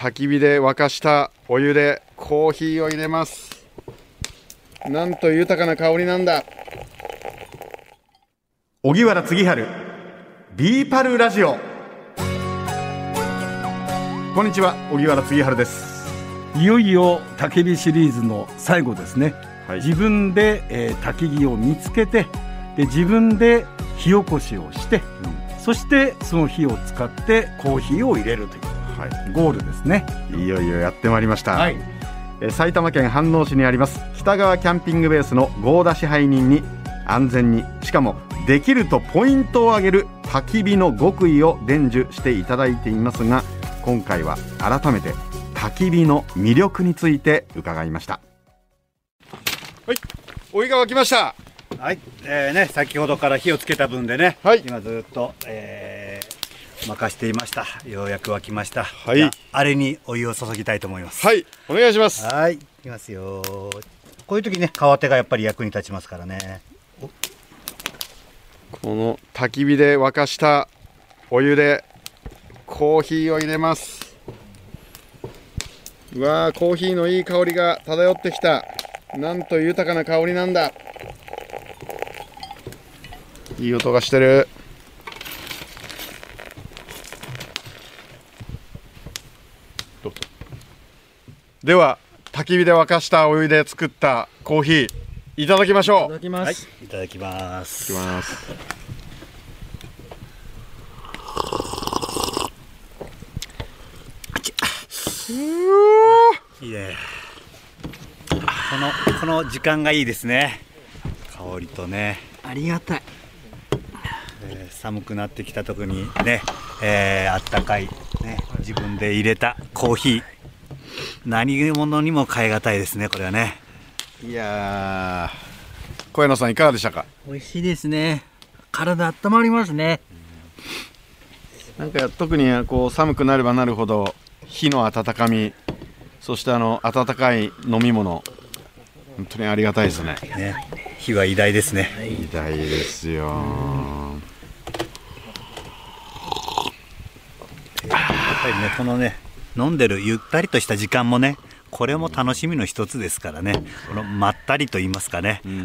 焚き火で沸かしたお湯でコーヒーを入れます。なんと豊かな香りなんだ。荻原次春ビーパルラジオ。こんにちは荻原次春です。いよいよ焚き火シリーズの最後ですね、はい。自分で、えー焚き木を見つけてで自分で火起こしをして、そしてその火を使ってコーヒーを入れるというはゴールですね。いいよいよやってまいりました、はい。えー埼玉県飯能市にあります。北川キャンピングベースの合田支配人に安全にしかもできるとポイントを上げる焚き火の極意を伝授していただいていますが今回は改めて焚き火の魅力について伺いました。はい。お湯が沸きました。はい、えーね、先ほどから火をつけた分でね、はい。今ずっと、えー、任していました。ようやく沸きました。はいああれにお湯を注ぎたいと思います。はいお願いしますはい、いきますよ。こういう時ね、川手がやっぱり役に立ちますからね。この焚き火で沸かしたお湯でコーヒーを入れますうわーコーヒーのいい香りが漂ってきたなんと豊かな香りなんだいい音がしてるどうぞでは焚き火で沸かしたお湯で作ったコーヒーいただきましょういきまはい、いただきます。きますいいね。このこの時間がいいですね。香りとね。ありがたいえー寒くなってきた時にね、えーあったかい、ね、自分で入れたコーヒー何物にも代え難いですねこれはね。いやー小山さんいかがでしたか？美味しいですね。体温まりますね。なんか特にこう寒くなればなるほど火の温かみそしてあの温かい飲み物本当にありがたいですね。ね。火は偉大ですね。偉大ですよ。やっぱりねこのね飲んでるゆったりとした時間もねこれも楽しみの一つですからね。このまったりと言いますかね、うん。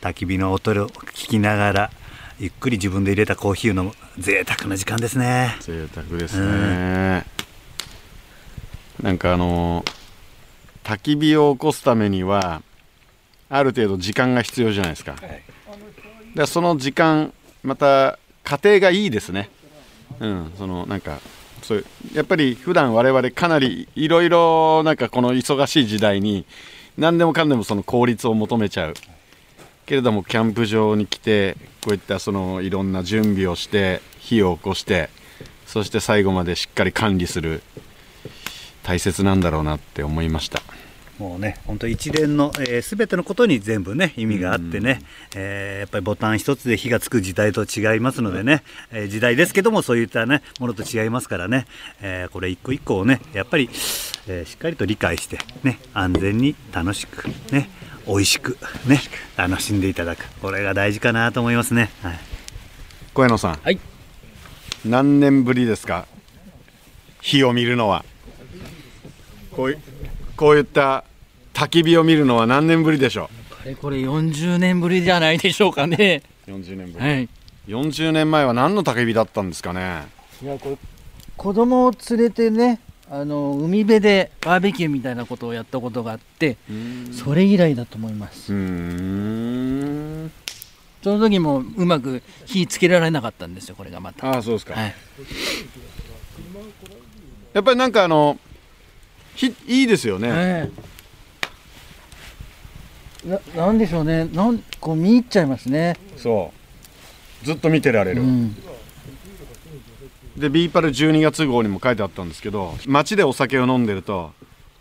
焚き火の音を聞きながらゆっくり自分で入れたコーヒーを飲む贅沢な時間ですね。贅沢ですね。なんかあの焚き火を起こすためにはある程度時間が必要じゃないですか、でその時間また家庭がいいですね。うん。そのなんかそうやっぱり普段我々かなりいろいろなんかこの忙しい時代に何でもかんでもその効率を求めちゃう。けれどもキャンプ場に来てこういったそのいろんな準備をして火を起こしてそして最後までしっかり管理する。大切なんだろうなって思いました。もうね、本当一連のすべ、えー全てのことに全部ね、意味があってね、えーやっぱりボタン一つで火がつく時代と違いますのでね、えー時代ですけども、そういったね、ものと違いますからね、えーこれ一個一個をね、やっぱり、えーしっかりと理解して、ね、安全に楽しく、ね、美味しく、ね、楽しんでいただく。これが大事かなと思いますね。はい。小山さん、はい何年ぶりですか？火を見るのはこういこういった焚き火を見るのは何年ぶりでしょあれこれ40年ぶりじゃないでしょうかね。う40年ぶり、はい。40年前は何の焚き火だったんですかね？いやこれ子供を連れてね、あの海辺でバーベキューみたいなことをやったことがあって、それ以来だと思います。んその時もうまく火つけられなかったんですよ。これがまた。ああそうですか、はい。やっぱりなんかあのひいいですよね、ええななんでしょうね。なんこう見入っちゃいますね。そう。ずっと見てられる、うん。でビーパル12月号にも書いてあったんですけど街でお酒を飲んでると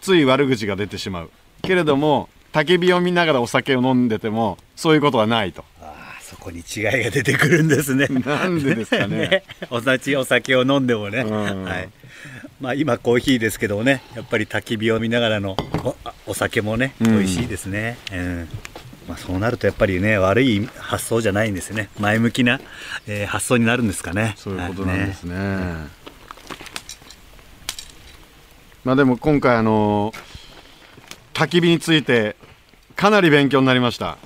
つい悪口が出てしまう。けれども焚き火を見ながらお酒を飲んでてもそういうことはないと。あーそこに違いが出てくるんですね。なんでですかね。お酒お酒を飲んでもね、うん。はいまあ、今コーヒーですけどもねやっぱり焚き火を見ながらのお酒もねうん。美味しいですね、うん。まあ、そうなるとやっぱりね悪い発想じゃないんですよね。前向きな、えー発想になるんですかね。そういうことなんですね、まあでも今回あの焚き火についてかなり勉強になりました。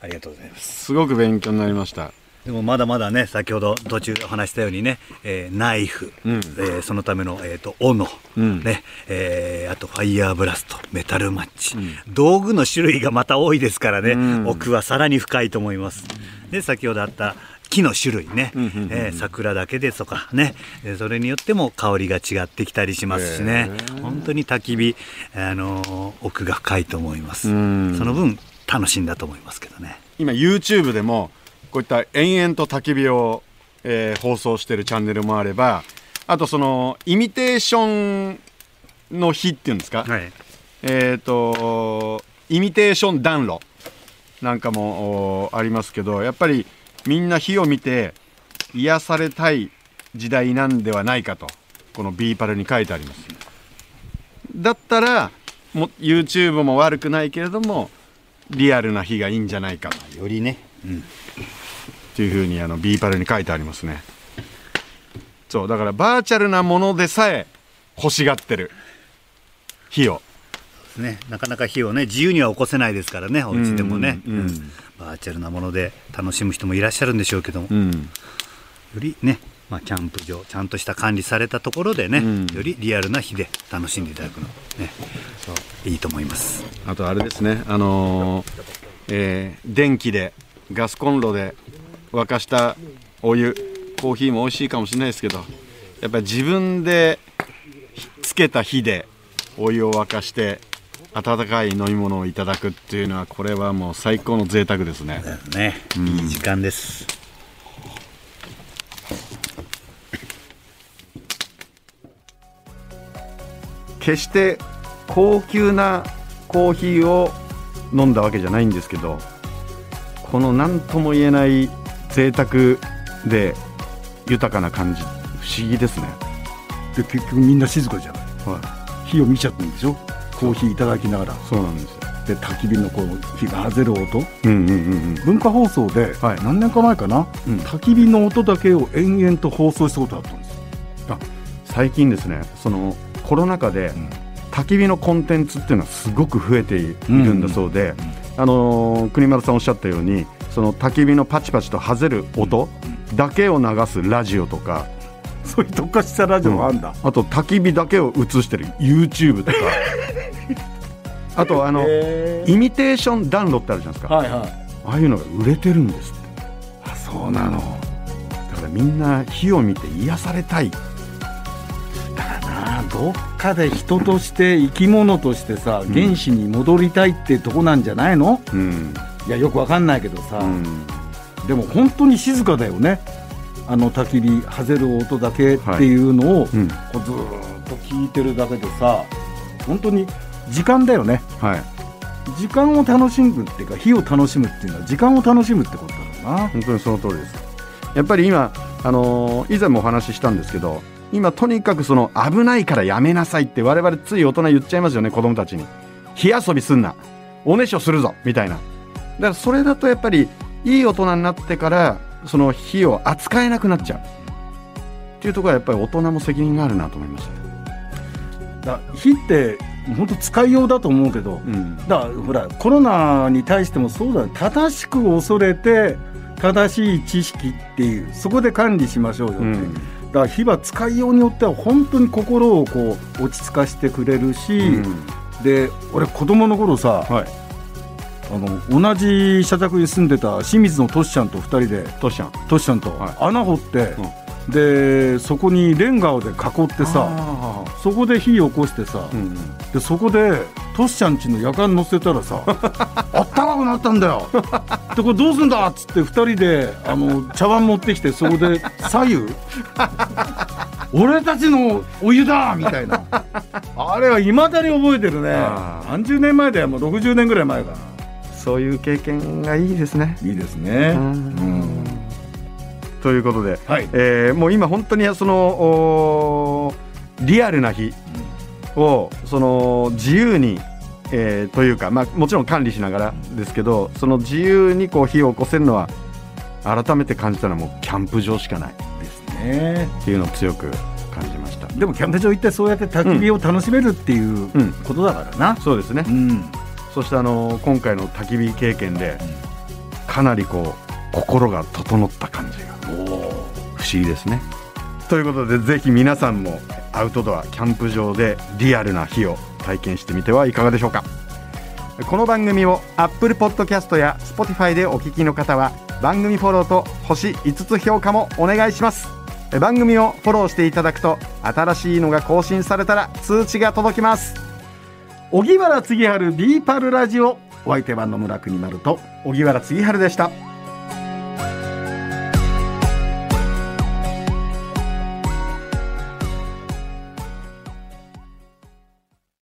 ありがとうございます。すごく勉強になりましたでもまだまだね先ほど途中お話したようにね、えーナイフ、うん。えーそのための、えー、と斧、うん。ねえーあとファイヤーブラストメタルマッチ、道具の種類がまた多いですからね、うん。奥はさらに深いと思います。で先ほどあった木の種類ね、うんうんうんうん。えー桜だけですとかね、えーそれによっても香りが違ってきたりしますしね。本当に焚き火、あのー奥が深いと思います、うん。その分楽しんだと思いますけどね。今 YouTube でもこういった延々と焚き火を、えー放送してるチャンネルもあればあとそのイミテーションの火っていうんですか、はい。えっ、とイミテーション暖炉なんかもおありますけどやっぱりみんな火を見て癒されたい時代なんではないかとこの B パルに書いてあります。だったらも YouTube も悪くないけれどもリアルな火がいいんじゃないか。とよりね、うん、っていうふうにあの B パルに書いてありますね。そうだからバーチャルなものでさえ欲しがってる。火を。ね、なかなか火をね自由には起こせないですからねお家でもね、うんうん。うん。バーチャルなもので楽しむ人もいらっしゃるんでしょうけども、ようん。りね、まあ、キャンプ場ちゃんとした管理されたところでね、うん。よりリアルな火で楽しんでいただくの。ね。いいと思います。あとあれですね、あのーえー電気でガスコンロで沸かしたお湯コーヒーも美味しいかもしれないですけどやっぱり自分でつけた火でお湯を沸かして温かい飲み物をいただくっていうのはこれはもう最高の贅沢ですね。ね、いい時間です。決して高級なコーヒーを飲んだわけじゃないんですけどこの何とも言えない贅沢で豊かな感じ不思議ですね。で結局みんな静かじゃない。は火を見ちゃってるんでしょ？コーヒーいただきながら。いそうなんですよ。で焚き火のこう火が外れる音。うんうんうんうん。文化放送ではい。何年か前かな、うん。焚き火の音だけを延々と放送したことあったんですよ、最近ですね。そのコロナ禍でん。焚き火のコンテンツっていうのはすごく増えているんだそうで、あのー国丸さんおっしゃったようにその焚き火のパチパチと外れる音だけを流すラジオとか、そういう特化したラジオがあるんだ、あと焚き火だけを映してる。YouTube とか。あとあのへイミテー。ション暖炉ってあるじゃないですか、はいはい。ああいうのが売れてるんですって。あそうなの。だからみんな火を見て癒されたい。だなどっかで人として生き物としてさん。原始に戻りたいってとこなんじゃないの、うん、いやよくわかんないけどさ、うん。でも本当に静かだよね。あの焚き火外れる音だけっていうのを、うん。こうずーっと聞いてるだけでさ本当に時間だよね。はい。時間を楽しむっていうか火を楽しむっていうのは時間を楽しむってことだろうな。本当にその通りです。やっぱり今、あのー以前もお話ししたんですけど今とにかくその危ないからやめなさいって我々つい大人言っちゃいますよね子供たちに。火遊びすんな。おねしょするぞみたいな。だからそれだとやっぱりいい大人になってからその火を扱えなくなっちゃう。っていうところはやっぱり大人も責任があるなと思いました。だ火って本当使いようだと思うけど、うん。だからほらコロナに対してもそうだよ。正しく恐れて正しい知識っていうそこで管理しましょうよって、うん。だから火は使いようによっては本当に心をこう落ち着かせてくれるし、うん。で俺子供の頃さ、はいあの同じ社宅に住んでた清水のトシちゃんと2人でトシちゃん。トシちゃんとはい。穴掘って、でそこにレンガをで囲ってさあそこで火起こしてさ、ーうん。でそこでトシちゃんちの夜間乗せたらさ あったかくなったんだよ。でこれどうすんだっつって2人であの茶碗持ってきてそこで左右？俺たちのお湯だみたいな。あれはいまだに覚えてるね。何十年前だよ。もう60年ぐらい前かなそういう経験がいいですね。いいですね。ううん。んということで、はい。えーもう今本当にそのリアルな日をその自由に、えーというか、まあ、もちろん管理しながらですけどその自由にこう火を起こせるのは改めて感じたのはもうキャンプ場しかないですねっていうのを強く感じましたでもキャンプ場行ってそうやって焚き火を楽しめるっていううんことだからなそうですね。うんそしてあの今回の焚き火経験でかなりこう心が整った感じが不思議ですね。ということでぜひ皆さんもアウトドアキャンプ場でリアルな火を体験してみてはいかがでしょうか。この番組を Apple Podcast や Spotify でお聞きの方は番組フォローと星5つ評価もお願いします。番組をフォローしていただくと新しいのが更新されたら通知が届きます荻原次春ビーパルラジオ。お相手は野村国丸と荻原次春でした。